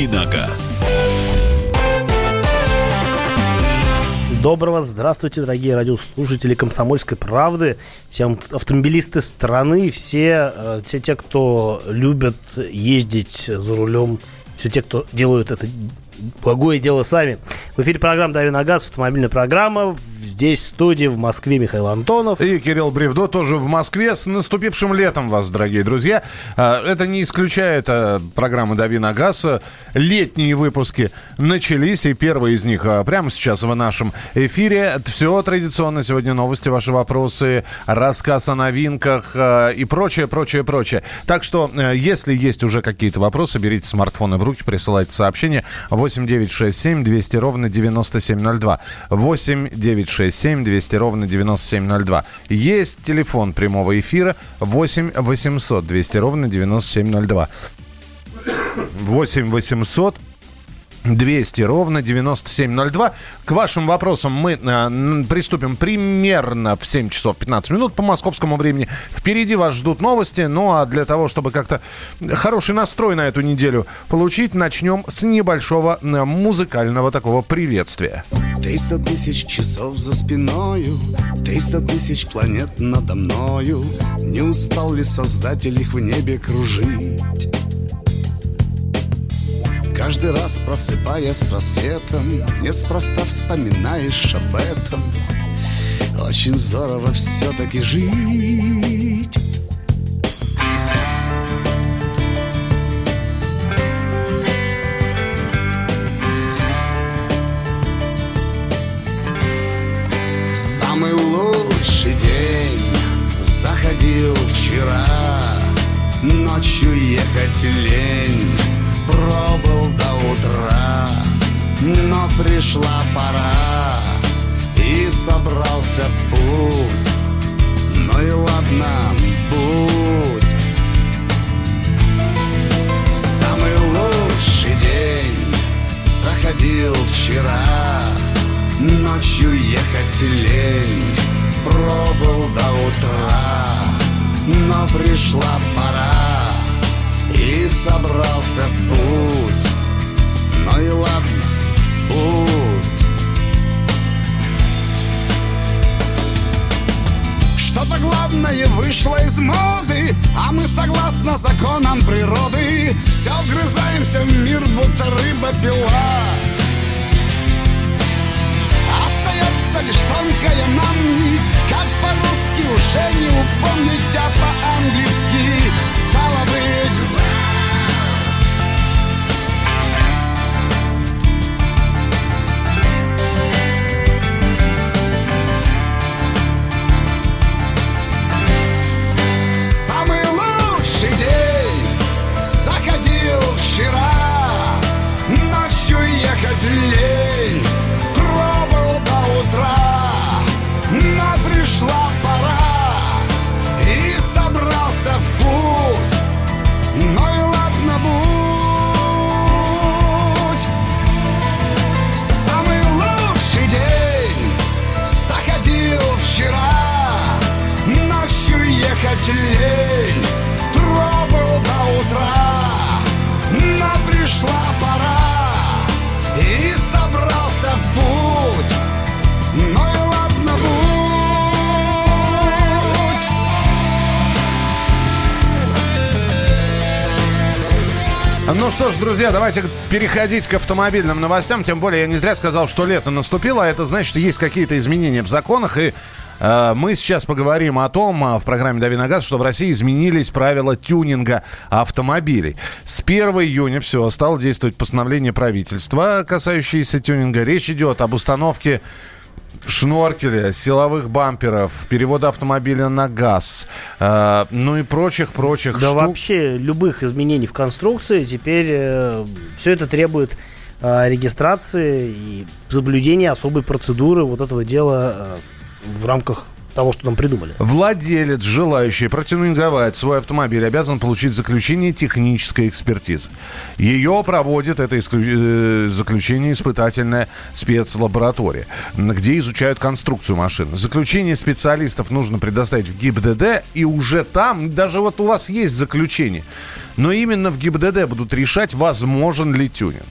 «Давиногаз». Доброго здравствуйте, дорогие радиослушатели «Комсомольской правды», все автомобилисты страны, все, э, все те, кто любят ездить за рулем, все те, кто делают это благое дело сами. В эфире программа «Дави на газ», автомобильная программа. Здесь в студии в Москве Михаил Антонов. И Кирилл Бревдо тоже в Москве. С наступившим летом вас, дорогие друзья. А, это не исключает а, программы «Дави на газ». Летние выпуски начались, и первый из них а, прямо сейчас в нашем эфире. Все традиционно. Сегодня новости, ваши вопросы, рассказ о новинках и прочее, прочее, прочее. Так что, если есть уже какие-то вопросы, берите смартфоны в руки, присылайте сообщение 8 967 200 ровно 9702. 8 967 200 ровно 9702. Есть телефон прямого эфира 8 800 200 ровно 9702. 8 800 200 ровно 9702. К вашим вопросам мы э, приступим примерно в 7 часов 15 минут по московскому времени. Впереди вас ждут новости. Ну а для того, чтобы как-то хороший настрой на эту неделю получить, начнем с небольшого музыкального такого приветствия. 300 тысяч часов за спиною, 300 тысяч планет надо мною. Не устал ли создатель их в небе кружить? Каждый раз просыпаясь с рассветом Неспроста вспоминаешь об этом. Очень здорово все-таки жить лень Пробыл до утра. Но пришла пора и собрался в путь. Ну и ладно, будь Что-то главное вышло из моды А мы согласно законам природы Все вгрызаемся в мир, будто рыба-пила Остается по-русски уже не упомнить, друзья, давайте переходить к автомобильным новостям. Тем более, я не зря сказал, что лето наступило. А это значит, что есть какие-то изменения в законах. И э, мы сейчас поговорим о том э, в программе «Дави на газ», что в России изменились правила тюнинга автомобилей. С 1 июня все, стало действовать постановление правительства, касающееся тюнинга. Речь идет об установке шноркеля, силовых бамперов, перевода автомобиля на газ, э, ну и прочих-прочих Да штук. вообще любых изменений в конструкции теперь э, все это требует э, регистрации и соблюдения особой процедуры вот этого дела э, в рамках того, что нам придумали. Владелец, желающий протюнинговать свой автомобиль, обязан получить заключение технической экспертизы. Ее проводит это э, заключение испытательная спецлаборатория, где изучают конструкцию машины. Заключение специалистов нужно предоставить в ГИБДД, и уже там, даже вот у вас есть заключение, но именно в ГИБДД будут решать, возможен ли тюнинг.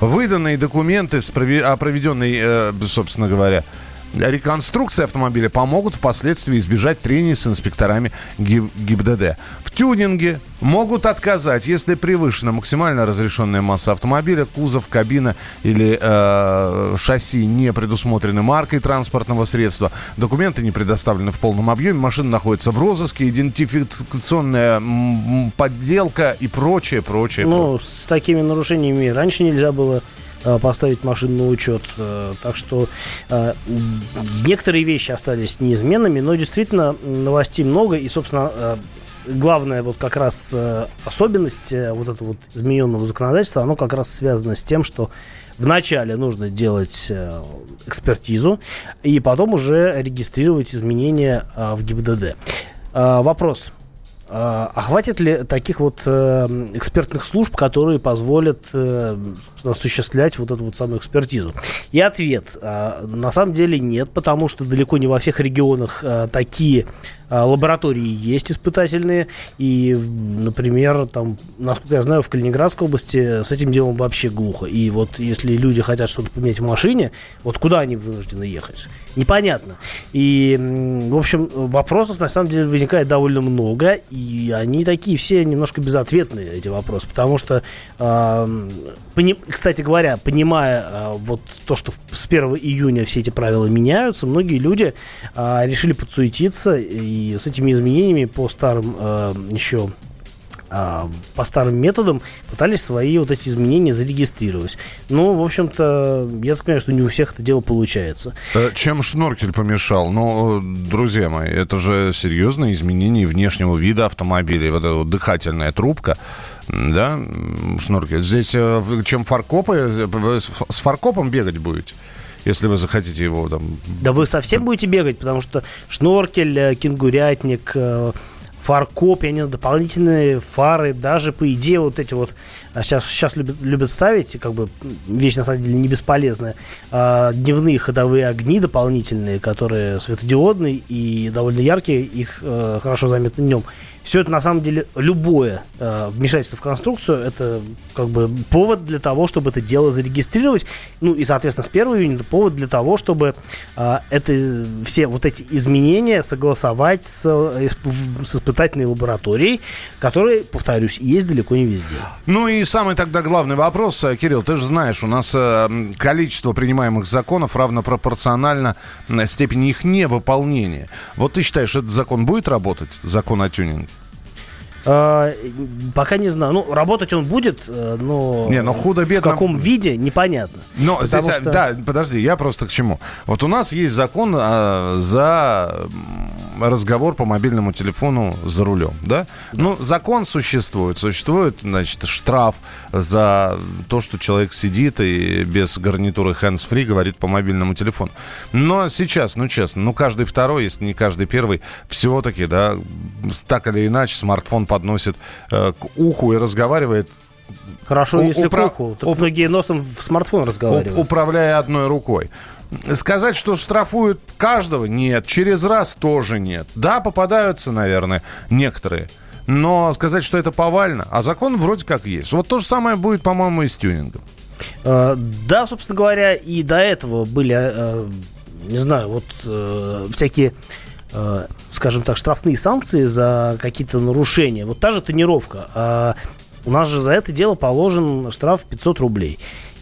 Выданные документы о проведенной, э, собственно говоря, реконструкции автомобиля помогут впоследствии избежать трений с инспекторами ГИБДД. В тюнинге могут отказать, если превышена максимально разрешенная масса автомобиля, кузов, кабина или э, шасси не предусмотрены маркой транспортного средства, документы не предоставлены в полном объеме, машина находится в розыске, идентификационная подделка и прочее, прочее. Ну, прочее. с такими нарушениями раньше нельзя было поставить машину на учет. Э, так что э, некоторые вещи остались неизменными, но действительно новостей много. И, собственно, главная вот как раз особенность вот этого вот измененного законодательства, оно как раз связано с тем, что вначале нужно делать экспертизу и потом уже регистрировать изменения в ГИБДД. Вопрос. А, а хватит ли таких вот э, экспертных служб, которые позволят э, осуществлять вот эту вот самую экспертизу? И ответ. Э, на самом деле нет, потому что далеко не во всех регионах э, такие а, лаборатории есть испытательные, и, например, там, насколько я знаю, в Калининградской области с этим делом вообще глухо. И вот если люди хотят что-то поменять в машине, вот куда они вынуждены ехать? Непонятно. И, в общем, вопросов на самом деле возникает довольно много, и они такие все немножко безответные, эти вопросы, потому что, пони, кстати говоря, понимая э, вот то, что с 1 июня все эти правила меняются, многие люди решили подсуетиться и с этими изменениями по старым э, еще а, по старым методам пытались свои вот эти изменения зарегистрировать. Ну, в общем-то, я так понимаю, что не у всех это дело получается. Э, чем шноркель помешал? Ну, друзья мои, это же серьезные изменения внешнего вида автомобиля. Вот эта вот дыхательная трубка, да, шноркель. Здесь э, чем фаркопы, с фаркопом бегать будете? Если вы захотите его там... Да вы совсем будете бегать, потому что шноркель, э, кенгурятник, э, фаркоп, они дополнительные фары, даже по идее вот эти вот а сейчас любят, любят ставить, как бы вещь на самом деле не бесполезная, а, дневные ходовые огни дополнительные, которые светодиодные и довольно яркие, их а, хорошо заметно днем. Все это на самом деле любое э, вмешательство в конструкцию это как бы повод для того, чтобы это дело зарегистрировать. Ну и, соответственно, с 1 июня это повод для того, чтобы э, это, все вот эти изменения согласовать с, с испытательной лабораторией, которая, повторюсь, есть далеко не везде. Ну и самый тогда главный вопрос, э, Кирилл, ты же знаешь, у нас э, количество принимаемых законов равно пропорционально степени их невыполнения. Вот ты считаешь, этот закон будет работать, закон о тюнинге? А, пока не знаю. Ну, работать он будет, э, но, не, но худо -бедно... в каком виде, непонятно. Но здесь, что... да, подожди, я просто к чему. Вот у нас есть закон а, за разговор по мобильному телефону за рулем, да? Ну, закон существует. Существует, значит, штраф за то, что человек сидит и без гарнитуры hands-free говорит по мобильному телефону. Но сейчас, ну, честно, ну, каждый второй, если не каждый первый, все-таки, да, так или иначе, смартфон подносит э, к уху и разговаривает Хорошо, если упра... к уху. Так уп... многие носом в смартфон разговаривают. Управляя одной рукой. Сказать, что штрафуют каждого, нет. Через раз тоже нет. Да, попадаются, наверное, некоторые. Но сказать, что это повально, а закон вроде как есть. Вот то же самое будет, по-моему, и с тюнингом. А, да, собственно говоря, и до этого были, а, не знаю, вот э, всякие э, скажем так, штрафные санкции за какие-то нарушения. Вот та же тонировка. А у нас же за это дело положен штраф 500 рублей.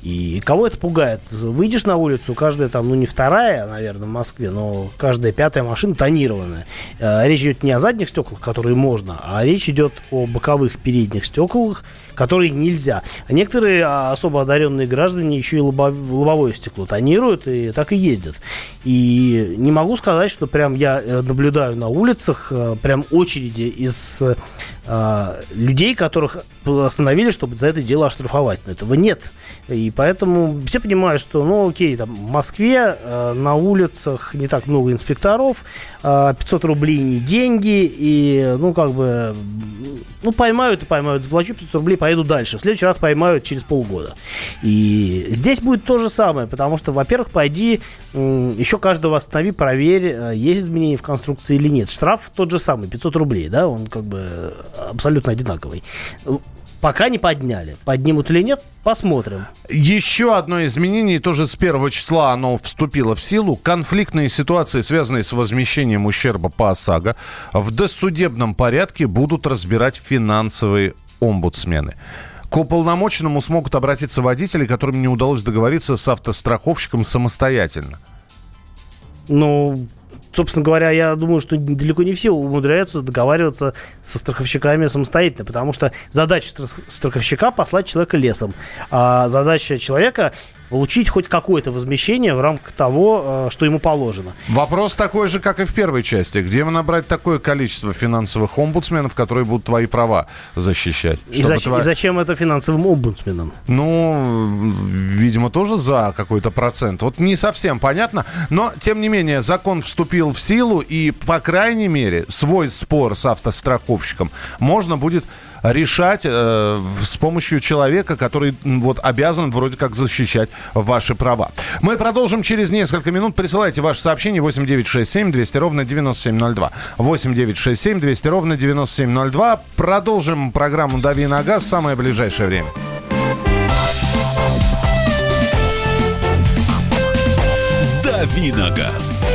И кого это пугает? Выйдешь на улицу, каждая там, ну не вторая, наверное, в Москве, но каждая пятая машина тонированная. Э, речь идет не о задних стеклах, которые можно, а речь идет о боковых передних стеклах, которые нельзя. А некоторые особо одаренные граждане еще и лобовое стекло тонируют и так и ездят. И не могу сказать, что прям я э, наблюдаю на улицах э, прям очереди из э, людей, которых остановили, чтобы за это дело оштрафовать. Но этого нет. И поэтому все понимают, что, ну, окей, там, в Москве э, на улицах не так много инспекторов, э, 500 рублей не деньги, и, ну, как бы, ну, поймают и поймают, заплачу 500 рублей, поеду дальше. В следующий раз поймают через полгода. И здесь будет то же самое, потому что, во-первых, пойди, э, еще каждого останови, проверь, э, есть изменения в конструкции или нет. Штраф тот же самый, 500 рублей, да, он как бы абсолютно одинаковый пока не подняли. Поднимут или нет, посмотрим. Еще одно изменение, тоже с первого числа оно вступило в силу. Конфликтные ситуации, связанные с возмещением ущерба по ОСАГО, в досудебном порядке будут разбирать финансовые омбудсмены. К уполномоченному смогут обратиться водители, которым не удалось договориться с автостраховщиком самостоятельно. Ну, собственно говоря, я думаю, что далеко не все умудряются договариваться со страховщиками самостоятельно, потому что задача страховщика послать человека лесом, а задача человека получить хоть какое-то возмещение в рамках того, э, что ему положено. Вопрос такой же, как и в первой части. Где набрать такое количество финансовых омбудсменов, которые будут твои права защищать? И, зачем, твоя... и зачем это финансовым омбудсменам? Ну, видимо, тоже за какой-то процент. Вот не совсем понятно. Но, тем не менее, закон вступил в силу, и, по крайней мере, свой спор с автостраховщиком можно будет решать э, с помощью человека, который вот обязан вроде как защищать ваши права. Мы продолжим через несколько минут. Присылайте ваши сообщения 8967 200 ровно 9702. 8967 200 ровно 9702. Продолжим программу «Дави на газ» в самое ближайшее время. «Дави на газ».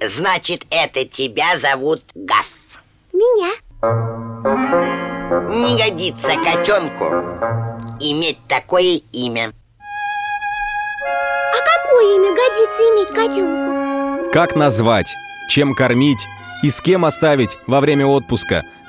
Значит, это тебя зовут Гаф. Меня. Не годится котенку иметь такое имя. А какое имя годится иметь котенку? Как назвать, чем кормить и с кем оставить во время отпуска?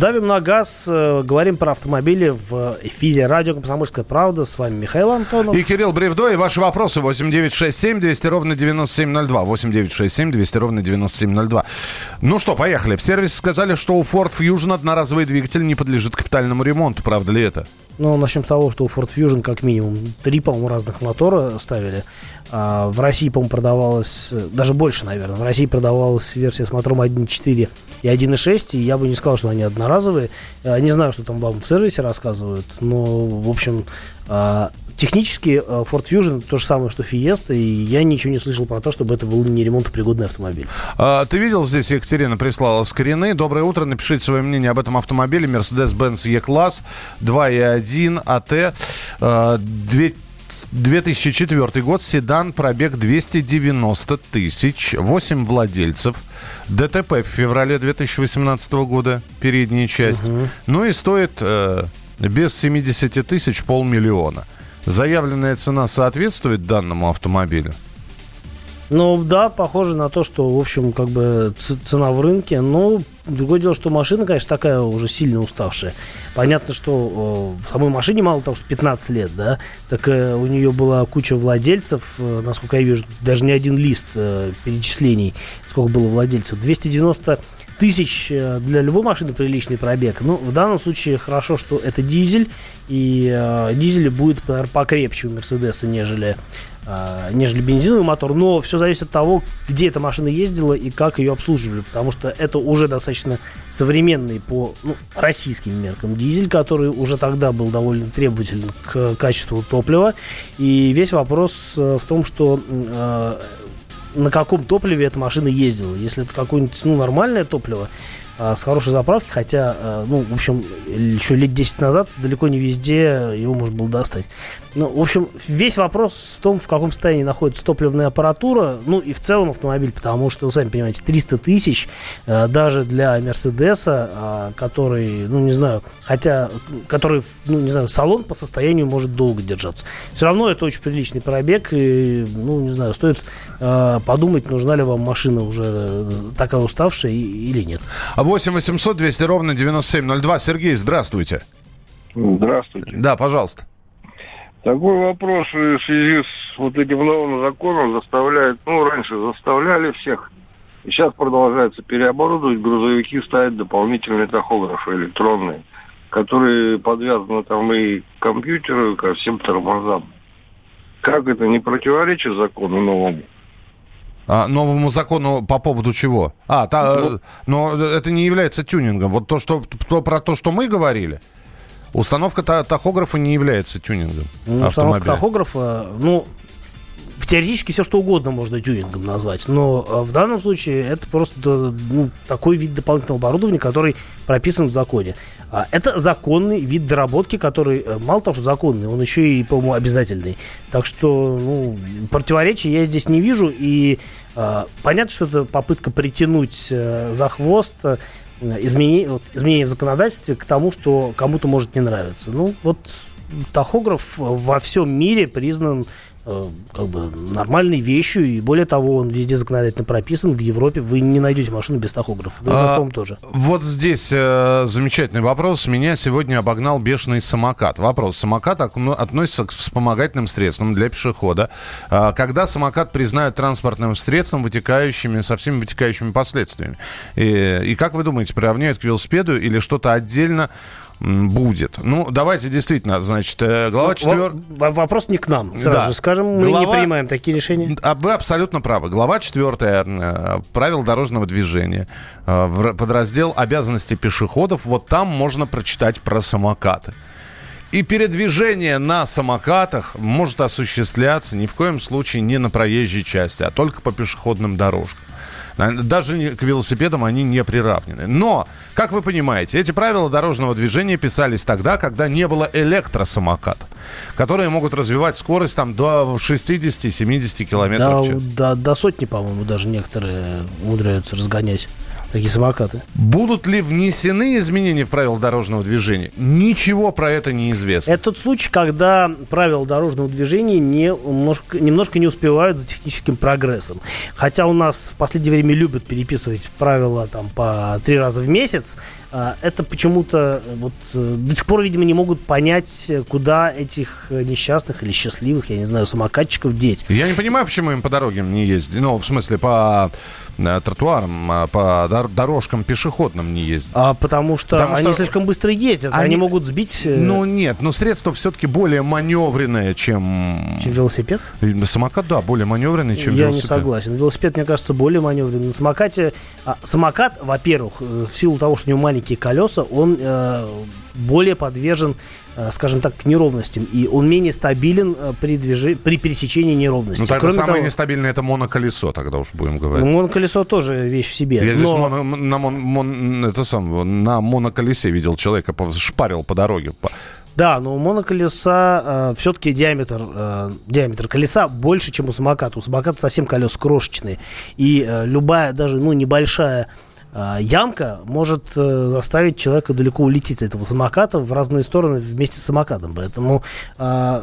Давим на газ, э, говорим про автомобили в эфире радио «Комсомольская правда». С вами Михаил Антонов. И Кирилл Бревдо. И ваши вопросы 8967 200 ровно 9702. 8967 200 ровно 9702. Ну что, поехали. В сервисе сказали, что у Ford Fusion одноразовый двигатель не подлежит капитальному ремонту. Правда ли это? Ну, начнем с того, что у Ford Fusion как минимум три, по-моему, разных мотора ставили. А в России, по-моему, продавалось, даже больше, наверное, в России продавалась версия с мотором 1.4 и 1.6, и я бы не сказал, что они одноразовые. Я не знаю, что там вам в сервисе рассказывают, но, в общем, а, технически а, Ford Fusion то же самое, что Fiesta, и я ничего не слышал про то, чтобы это был не ремонтопригодный автомобиль. А, ты видел, здесь Екатерина прислала скрины. Доброе утро, напишите свое мнение об этом автомобиле. Mercedes-Benz E-класс 2.1 AT. А, 2004 год, седан, пробег 290 тысяч, 8 владельцев. ДТП в феврале 2018 года, передняя часть. Угу. Ну и стоит э, без 70 тысяч полмиллиона. Заявленная цена соответствует данному автомобилю? Ну да, похоже на то, что, в общем, как бы цена в рынке. Но другое дело, что машина, конечно, такая уже сильно уставшая. Понятно, что э, самой машине мало того, что 15 лет, да, так э, у нее была куча владельцев, э, насколько я вижу, даже не один лист э, перечислений, сколько было владельцев. 290 тысяч э, для любой машины приличный пробег. Ну, в данном случае хорошо, что это дизель, и э, дизель будет, наверное, покрепче у Мерседеса, нежели а, нежели бензиновый мотор, но все зависит от того, где эта машина ездила и как ее обслуживали, потому что это уже достаточно современный по ну, российским меркам дизель, который уже тогда был довольно требователен к качеству топлива, и весь вопрос э, в том, что э, на каком топливе эта машина ездила. Если это какое-нибудь ну, нормальное топливо, с хорошей заправки, хотя, а, ну, в общем, еще лет 10 назад далеко не везде его можно было достать. Ну, в общем, весь вопрос в том, в каком состоянии находится топливная аппаратура, ну и в целом автомобиль, потому что, вы сами понимаете, 300 тысяч а, даже для Мерседеса, который, ну, не знаю, хотя, который, ну, не знаю, салон по состоянию может долго держаться. Все равно это очень приличный пробег, и, ну, не знаю, стоит подумать, нужна ли вам машина уже э, такая уставшая или нет. А 8 800 200 ровно 9702. Сергей, здравствуйте. Здравствуйте. Да, пожалуйста. Такой вопрос в связи с вот этим новым законом заставляет, ну, раньше заставляли всех, и сейчас продолжается переоборудовать, грузовики ставят дополнительные тахографы электронные, которые подвязаны там и к компьютеру, и ко всем тормозам. Как это не противоречит закону новому? А, новому закону по поводу чего? А, та, Ну. э, но это не является тюнингом. Вот то, что, то, про то, что мы говорили, установка та- тахографа не является тюнингом Ну, установка автомобиля. тахографа, ну, в теоретически все что угодно можно тюнингом назвать, но э, в данном случае это просто ну, такой вид дополнительного оборудования, который прописан в законе. А Это законный вид доработки, который э, мало того, что законный, он еще и, по-моему, обязательный. Так что, ну, противоречий я здесь не вижу, и э, понятно, что это попытка притянуть э, за хвост э, изменение, вот, изменение в законодательстве к тому, что кому-то может не нравиться. Ну, вот тахограф во всем мире признан как бы нормальной вещью, и более того, он везде законодательно прописан. В Европе вы не найдете машину без тахографа. Да и А, тоже. Вот здесь э, замечательный вопрос. Меня сегодня обогнал бешеный самокат. Вопрос. Самокат относится к вспомогательным средствам для пешехода. А, когда самокат признают транспортным средством, вытекающими, со всеми вытекающими последствиями? И, и как вы думаете, приравняют к велосипеду или что-то отдельно будет? Ну, давайте действительно, значит, э, глава 4... Во- Вопрос не к нам, сразу Да. же скажем. Мы не Глава- принимаем такие решения. А Вы абсолютно правы. Глава 4 правил дорожного движения, э, подраздел обязанности пешеходов, вот там можно прочитать про самокаты. И передвижение на самокатах может осуществляться ни в коем случае не на проезжей части, а только по пешеходным дорожкам. Даже к велосипедам они не приравнены. Но, как вы понимаете, эти правила дорожного движения писались тогда, когда не было электросамокатов, которые могут развивать скорость там до 60-70 километров Да, в час. до, до сотни, по-моему, даже некоторые умудряются разгонять такие самокаты. Будут ли внесены изменения в правила дорожного движения? Ничего про это не известно. Это тот случай, когда правила дорожного движения не, немножко, немножко не успевают за техническим прогрессом. Хотя у нас в последнее время любят переписывать правила там, по три раза в месяц, а, это почему-то э, вот, э, до сих пор, видимо, не могут понять, куда этих э, несчастных или счастливых, я не знаю, самокатчиков деть. Я не понимаю, почему им по дорогам не ездить. Ну, в смысле, по тротуарам, а по дор- дорожкам пешеходным не ездить. А, потому что Потому они что слишком быстро ездят, они, они- могут сбить э, Ну, нет, но средство все-таки более маневренное, чем... чем велосипед. Самокат, да, более маневренный, чем Я велосипед. не согласен. Велосипед, мне кажется, более маневренный. На самокате... а, самокат, во-первых, э, в силу того, что у него маленькие колеса, он э, более подвержен, э, скажем так, к неровностям. И он менее стабилен э, при, движи... при пересечении неровностей. Ну, тогда Кроме самое того, нестабильное это моноколесо, тогда уж будем говорить. ну, моноколесо тоже вещь в себе. Я здесь но- моно- на, мон- мон- это сам, на моноколесе видел человека, шпарил по дороге. Да, но у моноколеса все-таки диаметр, э, диаметр колеса больше, чем у самоката. У самоката совсем колес крошечные. И э, любая, даже ну, небольшая э, ямка может э, заставить человека далеко улететь с этого самоката в разные стороны вместе с самокатом. Поэтому э,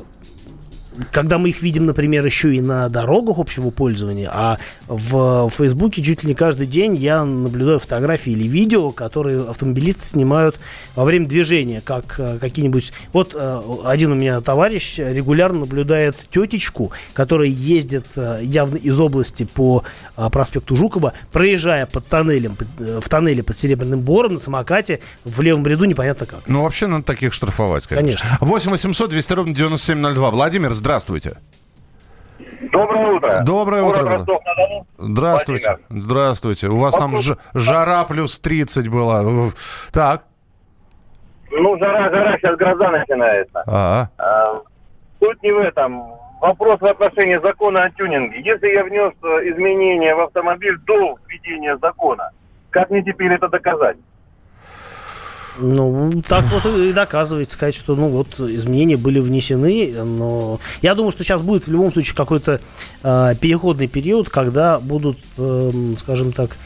когда мы их видим, например, еще и на дорогах общего пользования, а в Фейсбуке чуть ли не каждый день я наблюдаю фотографии или видео, которые автомобилисты снимают во время движения, как э, какие-нибудь... Вот э, один у меня товарищ регулярно наблюдает тетечку, которая ездит э, явно из области по проспекту Жукова, проезжая под тоннелем, в тоннеле под Серебряным Бором на самокате в левом ряду непонятно как. Ну, вообще надо таких штрафовать, конечно. Конечно. 8 800 200 ровно 9702. Владимир, здравствуйте. Доброе утро. Доброе Город утро. Ростов-на-Дону. Здравствуйте. Здравствуйте. У вас там Вопрос- ж- жара плюс 30 была. Так. Ну, жара, жара, сейчас гроза начинается. А, А, Суть не в этом. Вопрос в отношении закона о тюнинге. Если я внес э, изменения в автомобиль до введения закона, как мне теперь это доказать? Ну, так вот и доказывается, сказать, что, ну, вот, изменения были внесены, но я думаю, что сейчас будет в любом случае какой-то э, переходный период, когда будут, э, скажем так,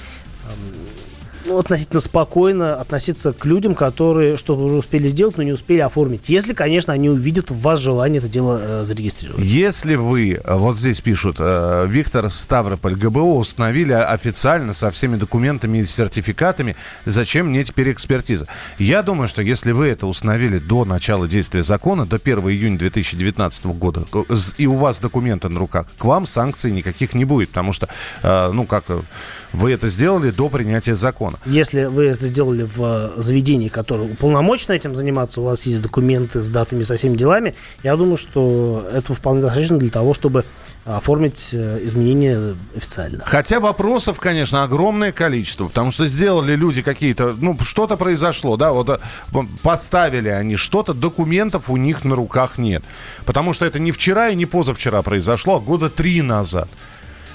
ну, относительно спокойно относиться к людям, которые что-то уже успели сделать, но не успели оформить. Если, конечно, они увидят в вас желание это дело э, зарегистрировать. Если вы, э, вот здесь пишут, э, Виктор Ставрополь, ГБО установили официально со всеми документами и сертификатами, зачем мне теперь экспертиза? Я думаю, что если вы это установили до начала действия закона, до 1 июня 2019 года, э, и у вас документы на руках, к вам санкций никаких не будет, потому что, э, ну, как э, вы это сделали до принятия закона. Если вы это сделали в э, заведении, которое уполномочено этим заниматься, у вас есть документы с датами, со всеми делами, я думаю, что этого вполне достаточно для того, чтобы оформить э, изменения официально. Хотя вопросов, конечно, огромное количество, потому что сделали люди какие-то, ну, что-то произошло, да, вот э, поставили они что-то, документов у них на руках нет. Потому что это не вчера и не позавчера произошло, а года три назад.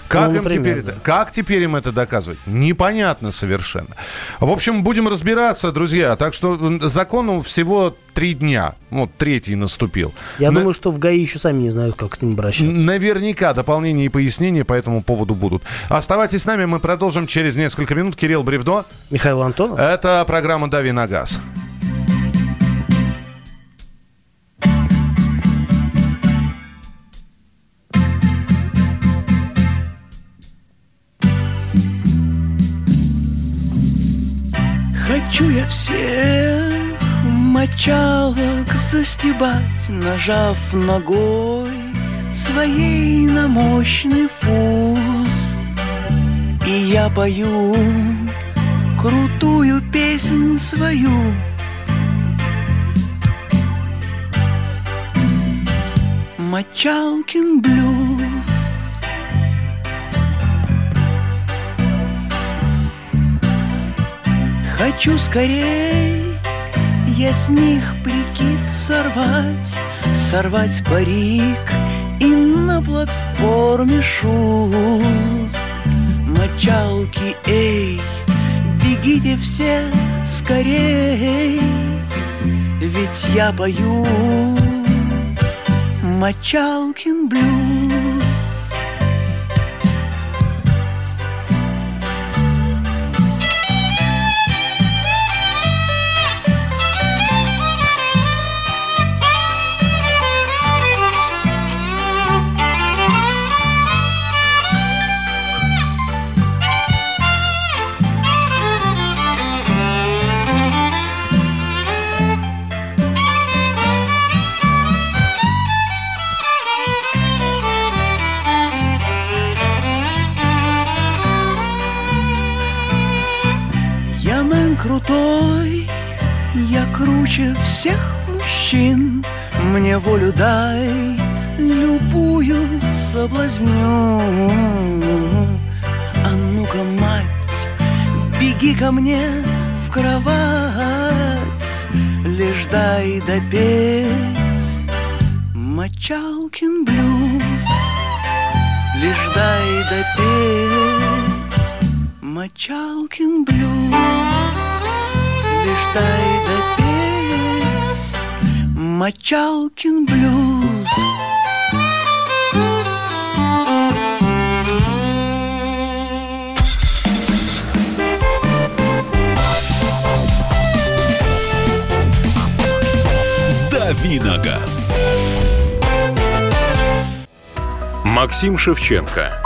Как, Ну, им например, теперь, да. это- как теперь им это доказывать? Непонятно совершенно. В общем, будем разбираться, друзья. Так что закону всего три дня. Вот третий наступил. Я На- думаю, что в ГАИ еще сами не знают, как с ним обращаться. Наверняка дополнения и пояснения по этому поводу будут. Оставайтесь с нами, мы продолжим через несколько минут. Кирилл Бревдо. Михаил Антонов. Это программа «Дави на газ». Хочу я всех мочалок застебать, нажав ногой своей на мощный фуз. И я пою крутую песнь свою. Мочалкин блюз. Хочу скорей я с них прикид сорвать, сорвать парик и на платформе шуз. Мочалки, эй, бегите все скорей, ведь я пою Мочалкин блюз. Круче всех мужчин. Мне волю дай, любую соблазню. А ну-ка, мать, беги ко мне в кровать, лишь дай допеть Мочалкин блюз, лишь дай допеть Мочалкин блюз, лишь дай допеть Мочалкин блюз. Давиногаз. Максим Шевченко.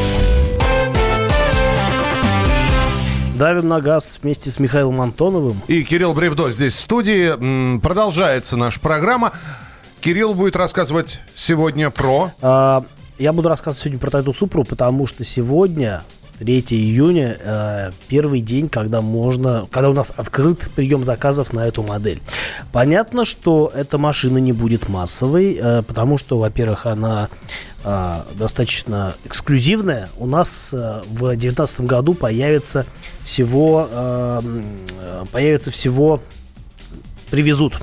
Давим на газ вместе с Михаилом Антоновым. И Кирилл Бревдо здесь в студии. Продолжается наша программа. Кирилл будет рассказывать сегодня про... А, Я буду рассказывать сегодня про Тайду Супру, потому что сегодня 3 июня э, первый день, когда можно, когда у нас открыт прием заказов на эту модель. Понятно, что эта машина не будет массовой, э, потому что, во-первых, она э, достаточно эксклюзивная. У нас э, в 2019 году появится всего, э, э, появится всего привезут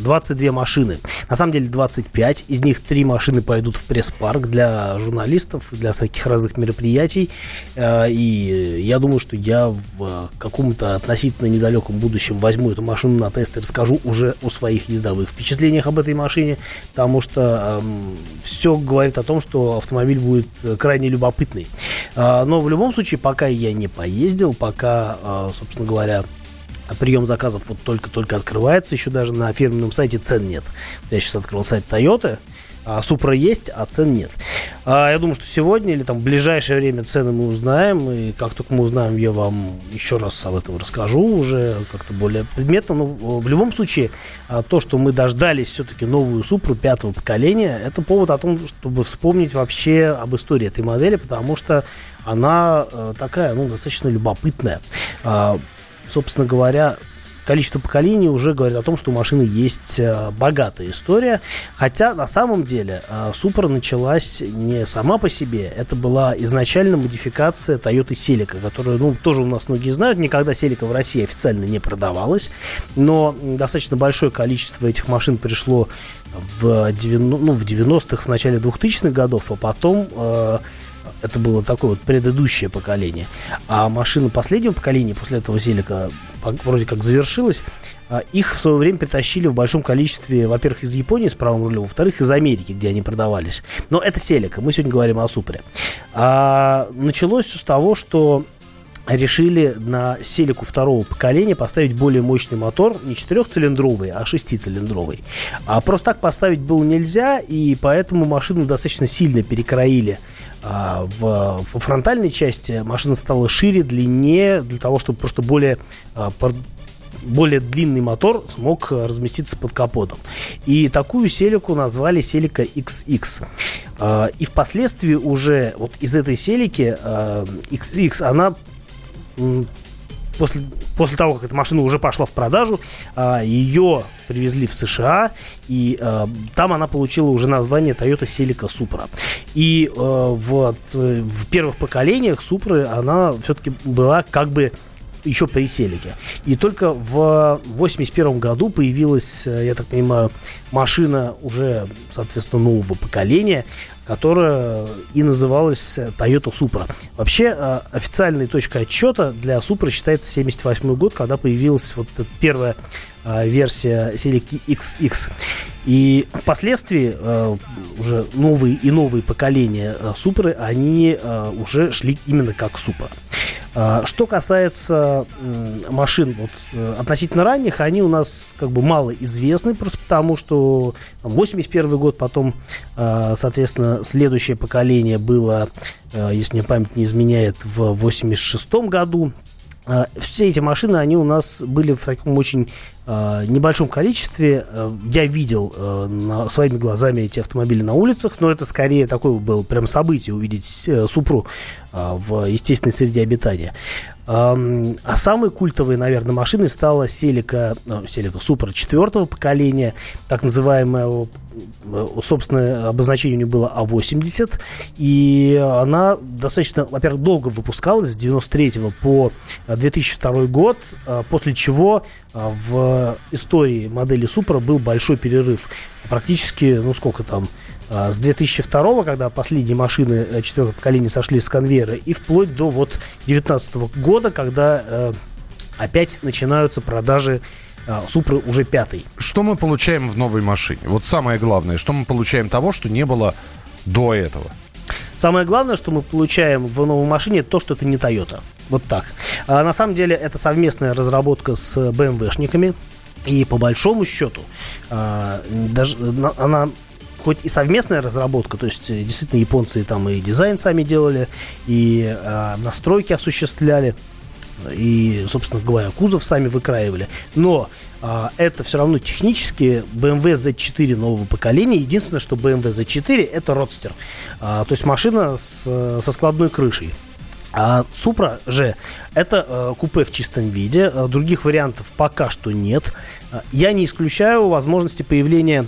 22 машины. На самом деле 25. Из них 3 машины пойдут в пресс-парк для журналистов, для всяких разных мероприятий. Э, и я думаю, что я в каком-то относительно недалеком будущем возьму эту машину на тест и расскажу уже о своих ездовых впечатлениях об этой машине, потому что эм, все говорит о том, что автомобиль будет крайне любопытный. Э, но в любом случае, пока я не поездил, пока, э, собственно говоря, прием заказов вот только-только открывается, еще даже на фирменном сайте цен нет. Я сейчас открыл сайт Toyota, а Супра есть, а цен нет. А, я думаю, что сегодня или там в ближайшее время цены мы узнаем, и как только мы узнаем, я вам еще раз об этом расскажу уже как-то более предметно. Но в любом случае, а, то, что мы дождались все-таки новую Супру пятого поколения, это повод о том, чтобы вспомнить вообще об истории этой модели, потому что она э, такая, ну, достаточно любопытная. Собственно говоря, количество поколений уже говорит о том, что у машины есть э, богатая история. Хотя на самом деле э, Supra началась не сама по себе. Это была изначально модификация Toyota Celica, которая, ну, тоже у нас многие знают, никогда Celica в России официально не продавалась. Но достаточно большое количество этих машин пришло в, 90, ну, в 90-х, в начале 2000-х годов, а потом э, это было такое вот предыдущее поколение. А машина последнего поколения после этого Селика вроде как завершилась. А, их в свое время притащили в большом количестве, во-первых, из Японии с правым рулем, во-вторых, из Америки, где они продавались. Но это Селика, мы сегодня говорим о Супре. А, началось с того, что решили на Селику второго поколения поставить более мощный мотор, не четырехцилиндровый, а шестицилиндровый. А просто так поставить было нельзя, и поэтому машину достаточно сильно перекроили а, в, в фронтальной части. Машина стала шире, длиннее, для того, чтобы просто более а, более длинный мотор смог разместиться под капотом. И такую селику назвали Селика XX. А, и впоследствии уже вот из этой селики XX она после, после того, как эта машина уже пошла в продажу, а, ее привезли в США, и а, там она получила уже название Toyota Celica Supra. И а, вот, в первых поколениях Supra она все-таки была как бы еще при Селике. И только в 81 году появилась, я так понимаю, машина уже, соответственно, нового поколения, которая и называлась Toyota Supra. Вообще, э, официальной точкой отчета для Supra считается 78 год, когда появилась вот эта первая э, версия Celica XX. И впоследствии э, уже новые и новые поколения Supra, они уже шли именно как Supra. А, что касается машин вот, э, относительно ранних, они у нас как бы мало известны, просто потому что 81 год, потом, а, соответственно, следующее поколение было, э, если мне память не изменяет, в 86 году. А, все эти машины, они у нас были в таком очень небольшом количестве. Я видел э, на, своими глазами эти автомобили на улицах, но это скорее такое было прям событие увидеть э, Супру э, в естественной среде обитания. Э, а самой культовой, наверное, машиной стала Селика, э, Селика Супер четвертого поколения, так называемая Э, собственное обозначение у нее было А80, и она достаточно, во-первых, долго выпускалась, с 93 по 2002 год, э, после чего э, в истории модели Супра был большой перерыв. Практически, ну сколько там, с 2002, когда последние машины четвертого поколения сошли с конвейера, и вплоть до вот 2019 года, когда опять начинаются продажи а, Супры уже пятый. Что мы получаем в новой машине? Вот самое главное, что мы получаем того, что не было до этого? Самое главное, что мы получаем в новой машине, то, что это не Toyota. Вот так. А на самом деле это совместная разработка с BMW-шниками. И по большому счету, а, даже она хоть и совместная разработка, то есть действительно японцы там и дизайн сами делали, и а, настройки осуществляли, и, собственно говоря, кузов сами выкраивали. Но а, это все равно технически BMW Z4 нового поколения. Единственное, что BMW Z4 это родстер. А, то есть машина с, со складной крышей. А Супра же это э, купе в чистом виде. Э, других вариантов пока что нет. Э, я не исключаю возможности появления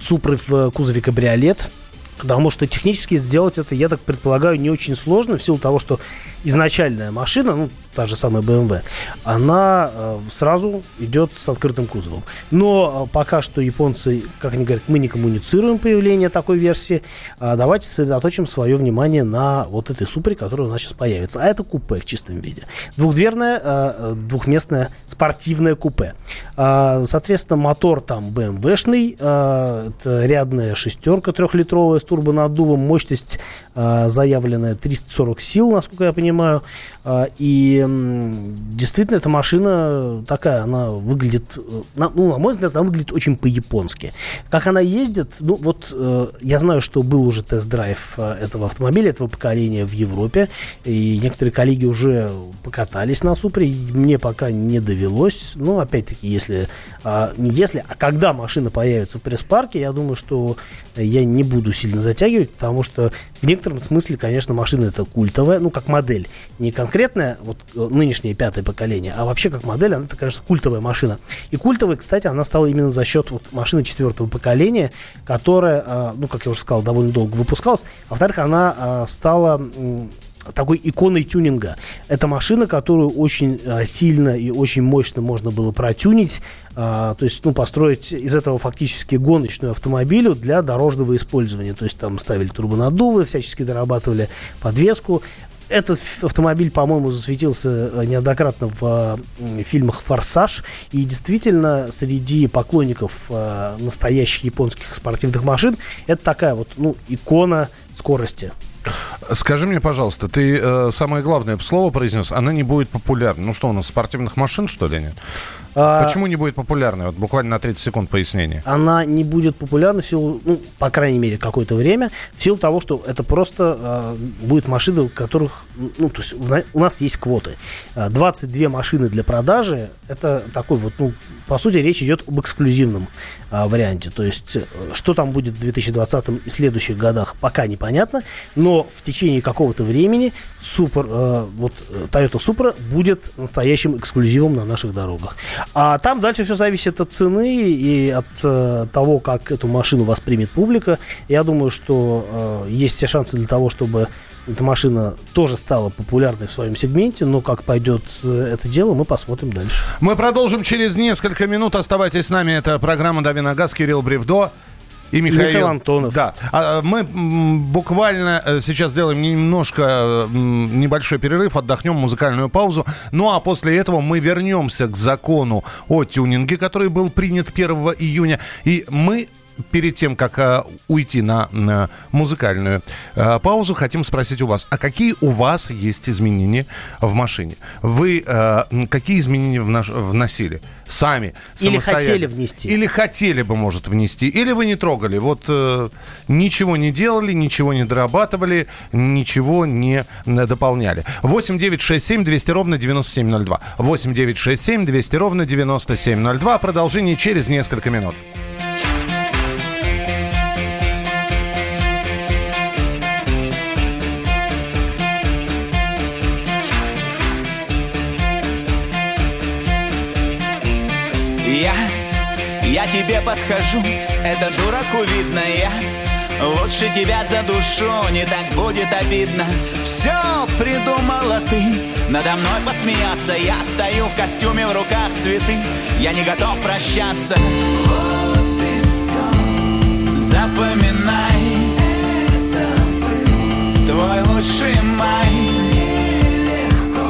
Супры в э, кузове кабриолет. Потому что технически сделать это, я так предполагаю, не очень сложно, в силу того, что изначальная машина, ну, та же самая BMW, она э, сразу идет с открытым кузовом. Но э, пока что японцы, как они говорят, мы не коммуницируем появление такой версии. А давайте сосредоточим свое внимание на вот этой супре, которая у нас сейчас появится. А это купе в чистом виде. Двухдверное, э, двухместное спортивное купе. Э, соответственно, мотор там BMW-шный, э, это рядная шестерка трехлитровая с турбонаддувом, мощность э, заявленная 340 сил, насколько я понимаю. Э, и действительно, эта машина такая, она выглядит, э, ну, на мой взгляд, она выглядит очень по-японски. Как она ездит, ну, вот э, я знаю, что был уже тест-драйв э, этого автомобиля, этого поколения в Европе, и некоторые коллеги уже покатались на Супре, мне пока не довелось, но, опять-таки, если, а, если, а когда машина появится в пресс-парке, я думаю, что я не буду сильно затягивать, потому что в некотором смысле, конечно, машина это культовая, ну, как модель, не конкретная, вот нынешнее пятое поколение, а вообще как модель, она, это, конечно, культовая машина. И культовой, кстати, она стала именно за счет вот машины четвертого поколения, которая, а, ну, как я уже сказал, довольно долго выпускалась. А во-вторых, она а, стала такой иконой тюнинга. Это машина, которую очень а, сильно и очень мощно можно было протюнить, а, то есть, ну, построить из этого фактически гоночную автомобилю для дорожного использования. То есть там ставили турбонаддувы, всячески дорабатывали подвеску. Этот автомобиль, по-моему, засветился э, неоднократно в э, фильмах «Форсаж». И действительно, среди поклонников э, настоящих японских спортивных машин, это такая вот, ну, икона скорости. Скажи мне, пожалуйста, ты э, самое главное слово произнес, она не будет популярна. Ну что, у нас спортивных машин, что ли, нет? А, Почему не будет популярной? Вот буквально на 30 секунд пояснения. Она не будет популярна в силу, ну, по крайней мере, какое-то время, в силу того, что это просто э, будет машины, у которых, ну, то есть у нас есть квоты. 22 машины для продажи, это такой вот, ну, по сути, речь идет об эксклюзивном э, варианте. То есть, что там будет в 2020 и следующих годах, пока непонятно, но в течение какого-то времени супер, э, вот Toyota Supra будет настоящим эксклюзивом на наших дорогах. А там дальше все зависит от цены и от э, того, как эту машину воспримет публика. Я думаю, что э, есть все шансы для того, чтобы эта машина тоже стала популярной в своем сегменте, но как пойдет э, это дело, мы посмотрим дальше. Мы продолжим через несколько минут. Оставайтесь с нами. Это программа «Дави на газ», Кирилл Бревдо и Михаил, Михаил Антонов. Да. А, мы буквально э, сейчас сделаем немножко небольшой перерыв, отдохнем, музыкальную паузу. Ну а после этого мы вернемся к закону о тюнинге, который был принят 1 июня. И мы перед тем, как э, уйти на, на музыкальную э, паузу, хотим спросить у вас, а какие у вас есть изменения в машине? Вы э, какие изменения в наш, вносили? Сами, Или хотели внести. Или хотели бы, может, внести. Или вы не трогали. Вот ничего не делали, ничего не дорабатывали, ничего не дополняли. 8 9 6 7 200 ровно 9702. 8 9 6 7 200 ровно 9702. Продолжение через несколько минут. Подхожу, это дураку видно я Лучше тебя за душу, не так будет обидно. Все придумала ты, надо мной посмеяться. Я стою в костюме, в руках цветы. Я не готов прощаться. Вот и все Запоминай. Это был Твой лучший май. Нелегко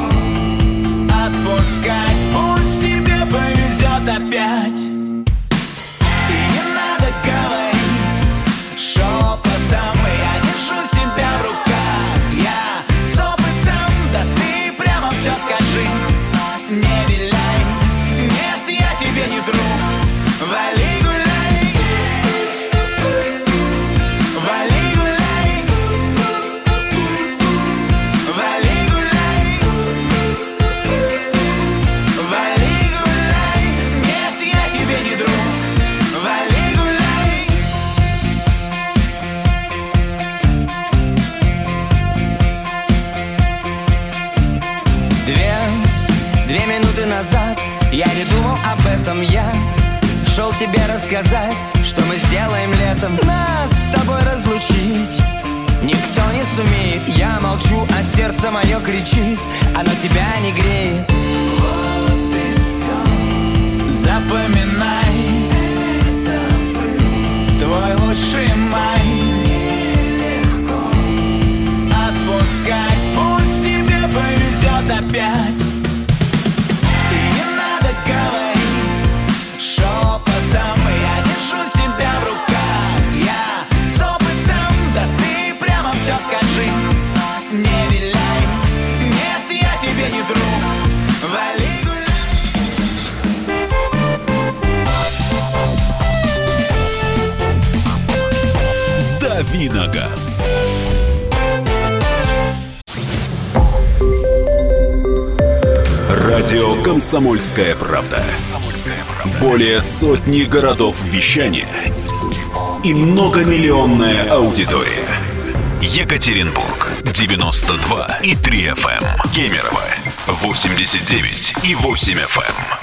Отпускать. Пусть тебе повезет опять Я не думал об этом, я шел тебе рассказать Что мы сделаем летом. Нас с тобой разлучить Никто не сумеет, я молчу, а сердце мое кричит Оно тебя не греет. Вот и все Запоминай Это был твой лучший май. Нелегко пусть тебе повезет опять Давиногаз. Радио «Комсомольская правда». Более сотни городов вещания и многомиллионная аудитория. Екатеринбург 92 и 3 FM. Кемерово 89 и 8 FM.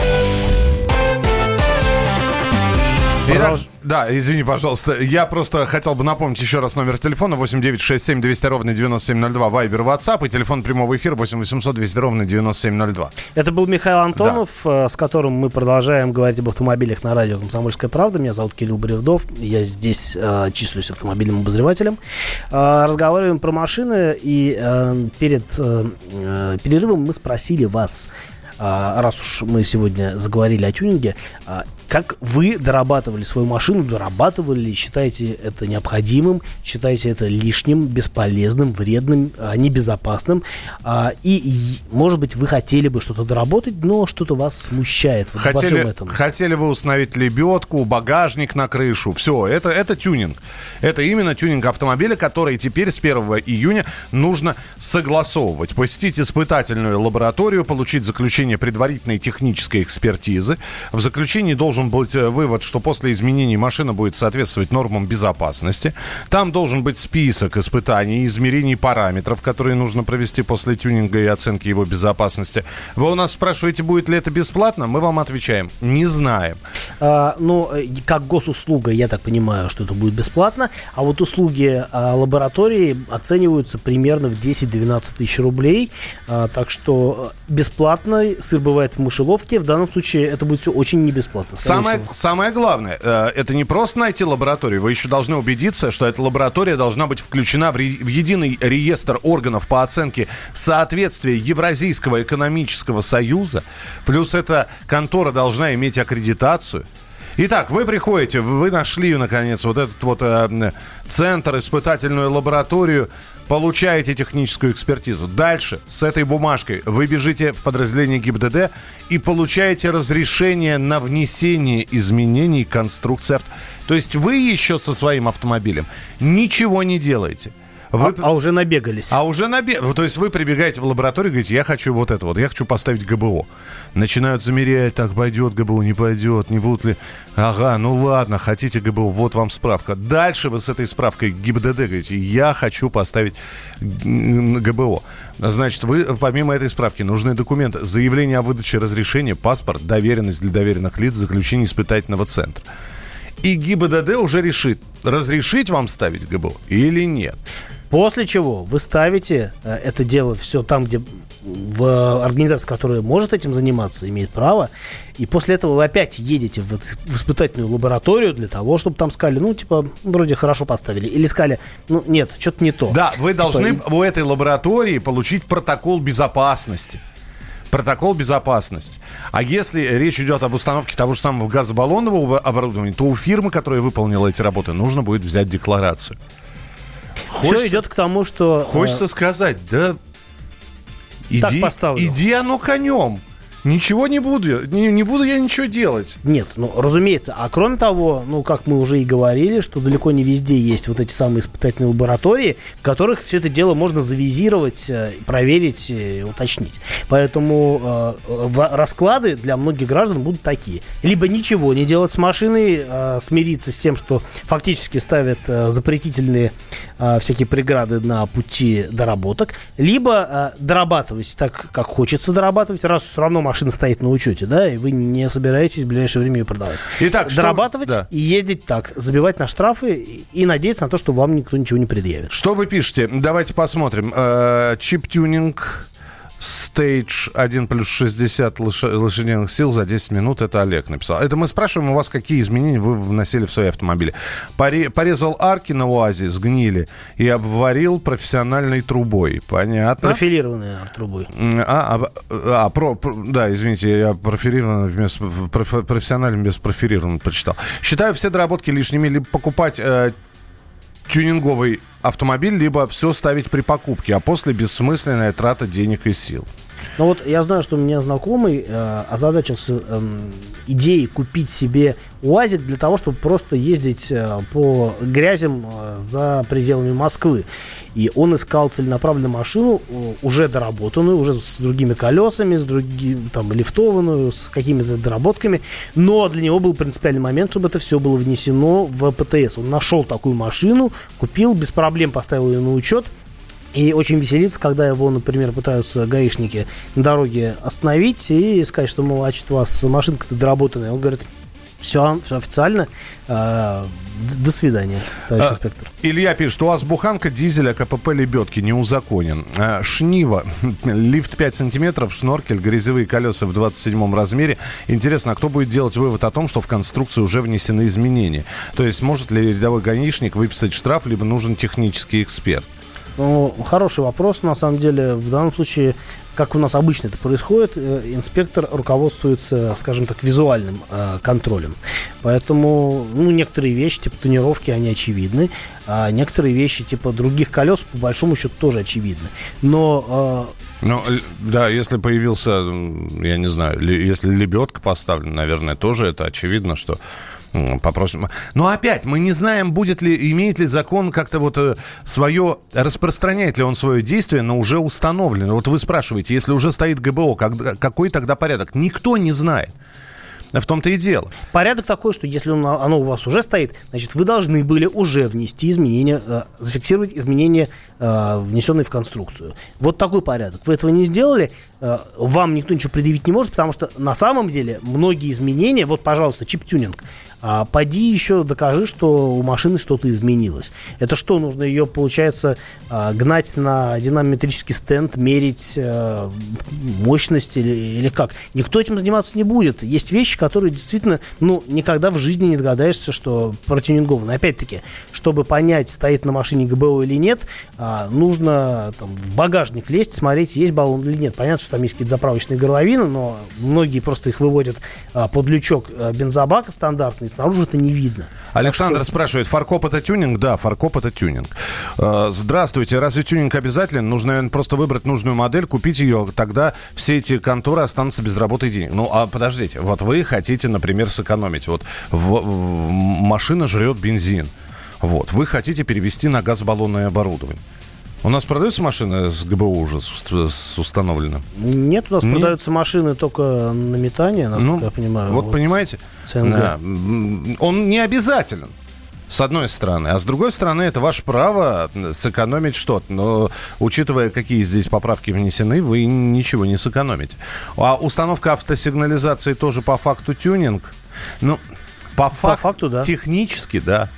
Итак, да, извини, пожалуйста. Я просто хотел бы напомнить еще раз номер телефона 8967 200 ровно 9702, Вайбер, WhatsApp и телефон прямого эфира 8 800 200 ровно 9702. Это был Михаил Антонов, э, с которым мы продолжаем говорить об автомобилях на радио «Комсомольская правда». Меня зовут Кирилл Бревдов. Я здесь э, числюсь автомобильным обозревателем. Э, разговариваем про машины, и э, перед э, э, перерывом мы спросили вас, э, раз уж мы сегодня заговорили о тюнинге, как вы дорабатывали свою машину, дорабатывали ли, считаете это необходимым, считаете это лишним, бесполезным, вредным, а, небезопасным. А, И, может быть, вы хотели бы что-то доработать, но что-то вас смущает вот во всем Хотели, этом. хотели вы установить лебедку, багажник на крышу. Все, это, это тюнинг. Это именно тюнинг автомобиля, который теперь с 1 июня нужно согласовывать. Посетить испытательную лабораторию, получить заключение предварительной технической экспертизы. В заключении должен быть э, вывод, что после изменений машина будет соответствовать нормам безопасности. Там должен быть список испытаний, измерений параметров, которые нужно провести после тюнинга и оценки его безопасности. Вы у нас спрашиваете, будет ли это бесплатно? Мы вам отвечаем, не знаем. А, ну, э, как госуслуга, я так понимаю, что это будет бесплатно, а вот услуги а, лаборатории оцениваются примерно в 10-12 тысяч рублей, А, так что э, бесплатно сыр бывает в мышеловке, в данном случае это будет все очень не бесплатно. Самое, самое главное, э, это не просто найти лабораторию, вы еще должны убедиться, что эта лаборатория должна быть включена в, ре- в единый реестр органов по оценке соответствия Евразийского экономического союза, плюс эта контора должна иметь аккредитацию. Итак, вы приходите, вы нашли, наконец, вот этот вот э, центр, испытательную лабораторию, получаете техническую экспертизу. Дальше с этой бумажкой вы бежите в подразделение ГИБДД и получаете разрешение на внесение изменений конструкции авто. То есть вы еще со своим автомобилем ничего не делаете. Вы... А, а уже набегались. А уже набег... То есть вы прибегаете в лабораторию и говорите, я хочу вот это вот, я хочу поставить ГБО. Начинают замерять, так, пойдет ГБО, не пойдет, не будут ли... Ага, ну ладно, хотите ГБО, вот вам справка. Дальше вы с этой справкой ГИБДД говорите, я хочу поставить ГБО. Значит, вы помимо этой справки нужны документы. Заявление о выдаче разрешения, паспорт, доверенность для доверенных лиц, заключение испытательного центра. И ГИБДД уже решит, разрешить вам ставить ГБО или нет. После чего вы ставите э, это дело все там, где в организации, которая может этим заниматься, имеет право, и после этого вы опять едете в, в испытательную лабораторию для того, чтобы там сказали, ну, типа, вроде хорошо поставили. Или сказали, ну, нет, что-то не то. Да, вы Типа, должны у этой лаборатории получить протокол безопасности. Протокол безопасности. А если речь идет об установке того же самого газобаллонного оборудования, то у фирмы, которая выполнила эти работы, нужно будет взять декларацию. Все идет к тому, что... э, Хочется сказать, да иди, иди оно конем. Ничего не буду, не, не буду я ничего делать. Нет, ну, разумеется. А кроме того, ну, как мы уже и говорили, что далеко не везде есть вот эти самые испытательные лаборатории, в которых все это дело можно завизировать, э, проверить, э, уточнить. Поэтому э, расклады для многих граждан будут такие. Либо ничего не делать с машиной, э, смириться с тем, что фактически ставят э, запретительные э, всякие преграды на пути доработок, либо э, дорабатывать так, как хочется дорабатывать, раз все равно машина стоит на учете, да, и вы не собираетесь в ближайшее время ее продавать. Итак, что- дорабатывать да. и ездить так, забивать на штрафы и, и надеяться на то, что вам никто ничего не предъявит. Что вы пишете? Давайте посмотрим. Э, Чип-тюнинг Stage 1 плюс 60 лош- лошадиных сил за 10 минут. Это Олег написал. Это мы спрашиваем у вас, какие изменения вы вносили в свои автомобили. Поре- порезал арки на УАЗе, сгнили, и обварил профессиональной трубой. Понятно. Профилированные трубой. А, а, а, про, про- да, извините, я проферированно вместо проф- профессионально без проферированно прочитал. Считаю все доработки лишними, либо покупать э, тюнинговый автомобиль, либо все ставить при покупке, а после бессмысленная трата денег и сил. Ну вот я знаю, что у меня знакомый э, озадачился эм, идеей купить себе УАЗик для того, чтобы просто ездить э, по грязям э, за пределами Москвы. И он искал целенаправленную машину, э, уже доработанную, уже с другими колесами, с другим, там, лифтованную, с какими-то доработками. Но для него был принципиальный момент, чтобы это все было внесено в ПТС. Он нашел такую машину, купил, без проблем поставил ее на учет. И очень веселится, когда его, например, пытаются гаишники на дороге остановить и сказать, что, мол, а что у вас машинка-то доработанная. Он говорит, все, все официально, а, до свидания, товарищ А, инспектор. Илья пишет, у вас буханка дизеля КПП лебедки не узаконен. А, Шнива, лифт 5 сантиметров, шноркель, грязевые колеса в 27 размере. Интересно, а кто будет делать вывод о том, что в конструкцию уже внесены изменения? То есть может ли рядовой гаишник выписать штраф, либо нужен технический эксперт? Ну, хороший вопрос, на самом деле. В данном случае, как у нас обычно это происходит, э, инспектор руководствуется, скажем так, визуальным э, контролем. Поэтому, ну, некоторые вещи, типа тонировки, они очевидны, а некоторые вещи, типа других колес, по большому счету, тоже очевидны. Но э, Ну, л- да, если появился, я не знаю, ли- если лебедка поставлена, наверное, тоже это очевидно, что попросим. Но опять, мы не знаем, будет ли, имеет ли закон как-то вот э, свое, распространяет ли он свое действие на уже установленное. Вот вы спрашиваете, если уже стоит ГБО, как- какой тогда порядок? Никто не знает. В том-то и дело. Порядок такой, что если он- оно у вас уже стоит, значит, вы должны были уже внести изменения, э, зафиксировать изменения, э, внесенные в конструкцию. Вот такой порядок. Вы этого не сделали, э, вам никто ничего предъявить не может, потому что на самом деле многие изменения, вот, пожалуйста, чип-тюнинг, а поди еще докажи, что у машины что-то изменилось. Это что, нужно ее, получается, а, гнать на динамометрический стенд, мерить э, мощность или, или как? Никто этим заниматься не будет. Есть вещи, которые действительно, ну, никогда в жизни не догадаешься, что протюнингованы. Опять-таки, чтобы понять, стоит на машине ГБО или нет, а, нужно там, в багажник лезть, смотреть, есть баллон или нет. Понятно, что там есть какие-то заправочные горловины, но многие просто их выводят а, под лючок а, бензобака стандартный, снаружи это не видно. Александр спрашивает, фаркоп это тюнинг? Да, фаркоп это тюнинг. Э, Здравствуйте, разве тюнинг обязателен? Нужно, наверное, просто выбрать нужную модель, купить ее, тогда все эти конторы останутся без работы и денег. Ну, а подождите, вот вы хотите, например, сэкономить. Вот в- в- машина жрет бензин. Вот, вы хотите перевести на газбаллонное оборудование. У нас продаются машины с ГБУ уже с, уст- с установленным? Нет, у нас Нет? продаются машины только на метание, насколько Ну, я понимаю. Вот, понимаете? ЦНГ. Да. Он не обязателен. С одной стороны. А с другой стороны, это ваше право сэкономить что-то. Но учитывая, какие здесь поправки внесены, вы ничего не сэкономите. А установка автосигнализации тоже по факту тюнинг. Ну, по, фак- факту, да. Технически, да.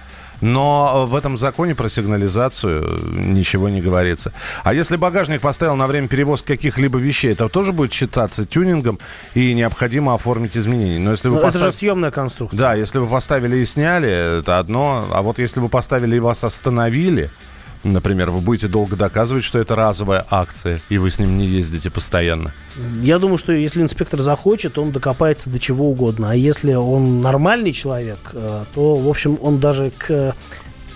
Но в этом законе про сигнализацию ничего не говорится. А если багажник поставил на время перевозки каких-либо вещей, это тоже будет считаться тюнингом и необходимо оформить изменения. Но если вы Ну, это постав- же съемная конструкция. Да, если вы поставили и сняли, это одно. А вот если вы поставили и вас остановили, например, вы будете долго доказывать, что это разовая акция, и вы с ним не ездите постоянно. Я думаю, что если инспектор захочет, он докопается до чего угодно. А если он нормальный человек, э, то, в общем, он даже к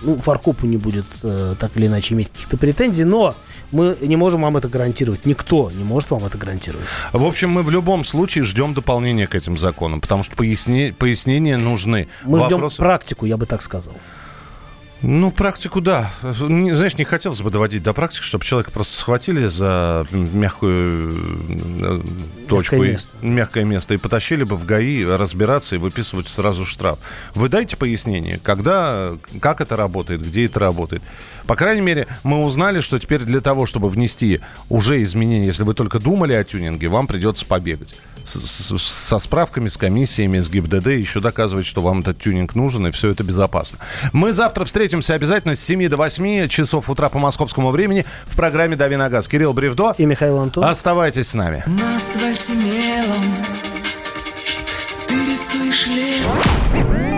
ну, фаркопу не будет э, так или иначе иметь каких-то претензий. Но мы не можем вам это гарантировать. Никто не может вам это гарантировать. В общем, мы в любом случае ждем дополнения к этим законам, потому что поясне... пояснения нужны. Мы Вопрос... ждем практику, я бы так сказал. Ну, практику, да. Не, знаешь, не хотелось бы доводить до практики, чтобы человека просто схватили за мягкую э, точку, мягкое место. И, мягкое место, и потащили бы в ГАИ разбираться и выписывать сразу штраф. Вы дайте пояснение, когда, как это работает, где это работает. По крайней мере, мы узнали, что теперь для того, чтобы внести уже изменения, если вы только думали о тюнинге, вам придется побегать с, со справками, с комиссиями, с ГИБДД, еще доказывать, что вам этот тюнинг нужен, и все это безопасно. Мы завтра встретимся обязательно с 7 до 8 часов утра по московскому времени в программе «Дави на газ». Кирилл Бревдо и Михаил Антон. Оставайтесь с нами. На асфальте мелом ты рисуешь лев.